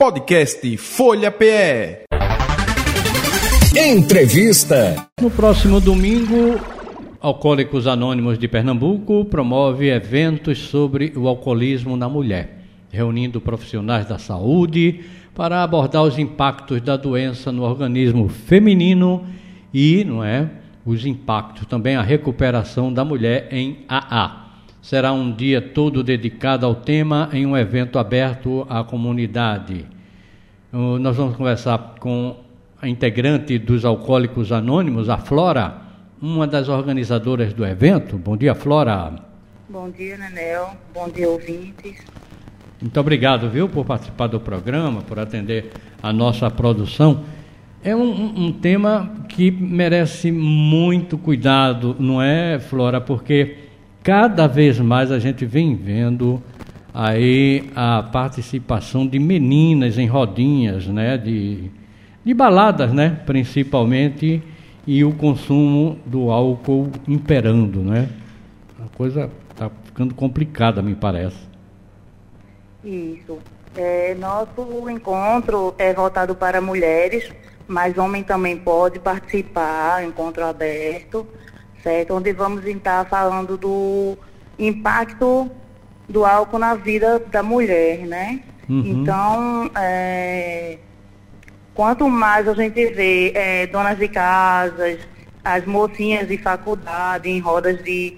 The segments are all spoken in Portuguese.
Podcast Folha PE. Entrevista. No próximo domingo, Alcoólicos Anônimos de Pernambuco promove eventos sobre o alcoolismo na mulher, reunindo profissionais da saúde para abordar os impactos da doença no organismo feminino e, não é, os impactos também a recuperação da mulher em AA. Será um dia todo dedicado ao tema em um evento aberto à comunidade. Nós vamos conversar com a integrante dos Alcoólicos Anônimos, a Flora, uma das organizadoras do evento. Bom dia, Flora. Bom dia, Nenel. Bom dia, ouvintes. Muito obrigado, viu, por participar do programa, por atender a nossa produção. É um, um tema que merece muito cuidado, não é, Flora? Porque cada vez mais a gente vem vendo aí a participação de meninas em rodinhas, né, de, de baladas, né, principalmente, e o consumo do álcool imperando, né? A coisa está ficando complicada, me parece. Isso. É, nosso encontro é voltado para mulheres, mas homem também pode participar, encontro aberto, certo? Onde vamos estar falando do impacto do álcool na vida da mulher, né? Uhum. Então, é, quanto mais a gente vê é, donas de casas, as mocinhas de faculdade, em rodas de,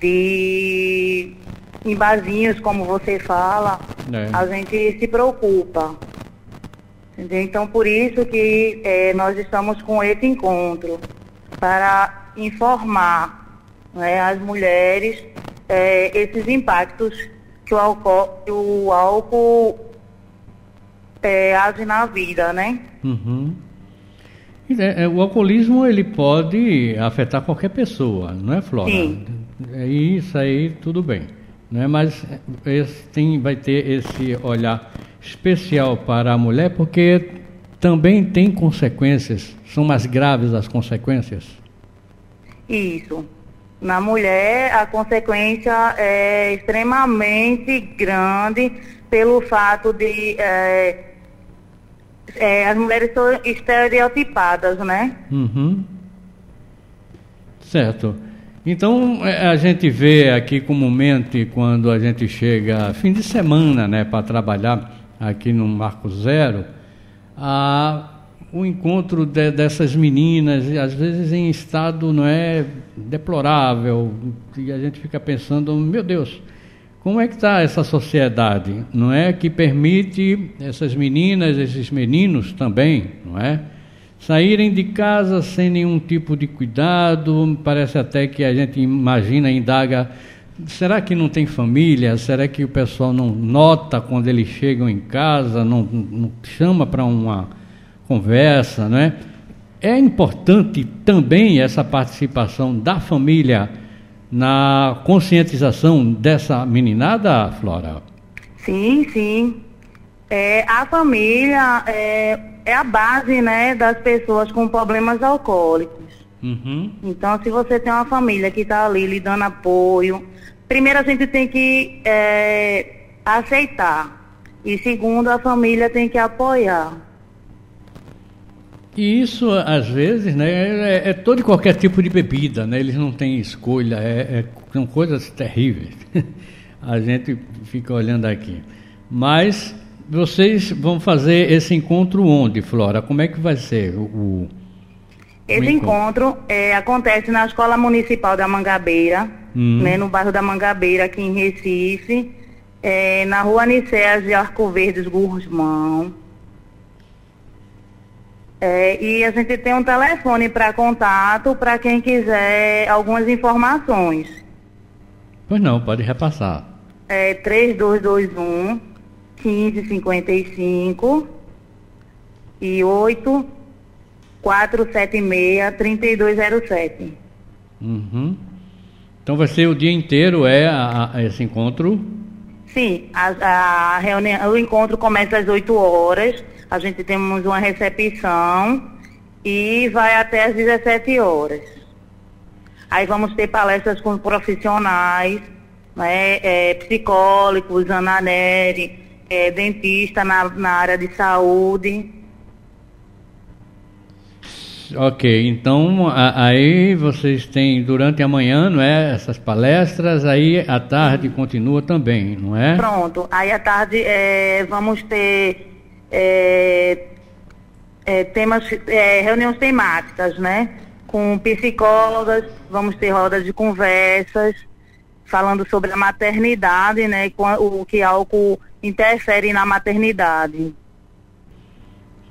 de em barzinhos, como você fala, é. a gente se preocupa. Entendeu? Então, por isso que é, nós estamos com esse encontro, para informar né, as mulheres é, esses impactos que o álcool, o álcool é, age na vida, né? Uhum. É, é, o alcoolismo ele pode afetar qualquer pessoa, não é, Flora? Sim. É isso aí, tudo bem. Né? Mas esse tem, vai ter esse olhar especial para a mulher, porque também tem consequências, são mais graves as consequências. Isso. Na mulher, a consequência é extremamente grande pelo fato de é, é, as mulheres são estereotipadas, né? Uhum. Certo. Então é, a gente vê aqui comumente quando a gente chega fim de semana, né, para trabalhar aqui no Marco Zero, a o encontro de, dessas meninas, às vezes em estado não é deplorável, e a gente fica pensando, meu Deus, como é que está essa sociedade, não é, que permite essas meninas, esses meninos também, não é, saírem de casa sem nenhum tipo de cuidado, parece até que a gente imagina, indaga, será que não tem família? Será que o pessoal não nota quando eles chegam em casa, não, não chama para uma conversa, né? É importante também essa participação da família na conscientização dessa meninada, Flora? Sim, sim. É, a família é, é, a base né, das pessoas com problemas alcoólicos. Uhum. Então, se você tem uma família que está ali lhe dando apoio, primeiro a gente tem que é, aceitar. E segundo, a família tem que apoiar. E isso, às vezes, né, é, é todo e qualquer tipo de bebida, né? Eles não têm escolha, é, é, são coisas terríveis. A gente fica olhando aqui. Mas vocês vão fazer esse encontro onde, Flora? Como é que vai ser o, esse encontro, encontro é, acontece na Escola Municipal da Mangabeira, hum. né, no bairro da Mangabeira, aqui em Recife, é, na rua Nicéas de Arco Verdes Gurmão. É, e a gente tem um telefone para contato para quem quiser algumas informações. Pois não, pode repassar. É 3221 1555 e 8 476 3207. Uhum. Então vai ser o dia inteiro é a, a, esse encontro? Sim, a, a reunião, o encontro começa às 8 horas a gente temos uma recepção e vai até às 17 horas. Aí vamos ter palestras com profissionais, né, é, psicólogos, Ana Neri, é, dentista na, na área de saúde. Ok, então a, aí vocês têm durante a manhã, não é? Essas palestras, aí à tarde continua também, não é? Pronto, aí à tarde é, vamos ter é, é, temas, é, reuniões temáticas, né? Com psicólogas, vamos ter rodas de conversas, falando sobre a maternidade, né? O que álcool interfere na maternidade.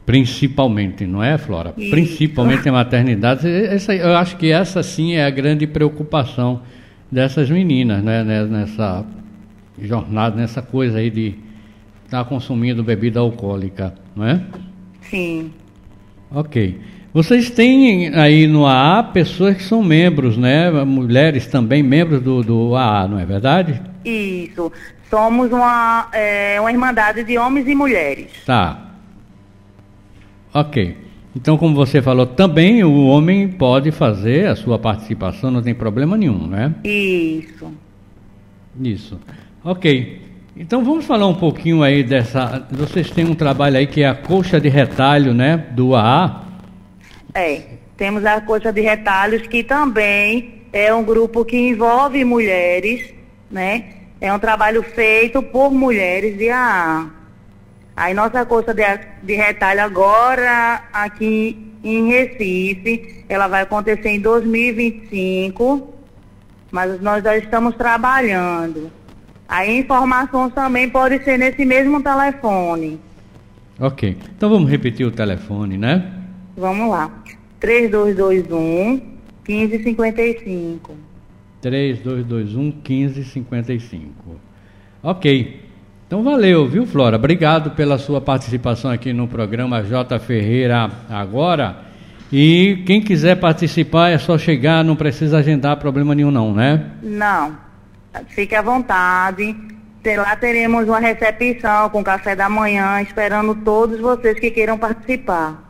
Principalmente, não é, Flora? Isso. Principalmente a maternidade. Essa, eu acho que essa sim é a grande preocupação dessas meninas, né? Nessa jornada, nessa coisa aí de estar tá consumindo bebida alcoólica, não é? Sim. Ok. Vocês têm aí no AA pessoas que são membros, né? Mulheres também membros do, do AA, não é verdade? Isso. Somos uma, é, uma irmandade de homens e mulheres. Tá. Ok. Então, como você falou, também o homem pode fazer a sua participação, não tem problema nenhum, né? Isso. Isso. Ok. Então vamos falar um pouquinho aí dessa. Vocês têm um trabalho aí que é a coxa de retalho, né? Do AA. É. Temos a coxa de retalhos que também é um grupo que envolve mulheres, né? É um trabalho feito por mulheres de AA. Aí nossa coxa de, de retalho agora aqui em Recife, ela vai acontecer em 2025, mas nós já estamos trabalhando. A informação também pode ser nesse mesmo telefone. Ok. Então vamos repetir o telefone, né? Vamos lá. 3221 1555. 3221 1555. Ok. Então valeu, viu, Flora? Obrigado pela sua participação aqui no programa J Ferreira agora. E quem quiser participar é só chegar, não precisa agendar problema nenhum não, né? Não. Fique à vontade. Lá teremos uma recepção com café da manhã, esperando todos vocês que queiram participar.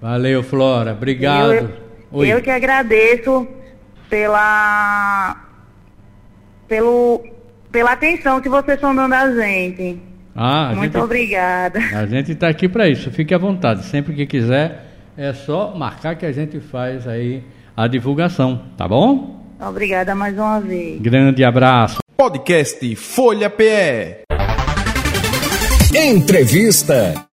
Valeu, Flora. Obrigado. Eu, eu que agradeço pela pelo pela atenção que vocês estão dando a gente. Ah, a Muito gente, obrigada. A gente está aqui para isso. Fique à vontade. Sempre que quiser, é só marcar que a gente faz aí a divulgação, tá bom? Obrigada mais uma vez. Grande abraço. Podcast Folha PE. Entrevista.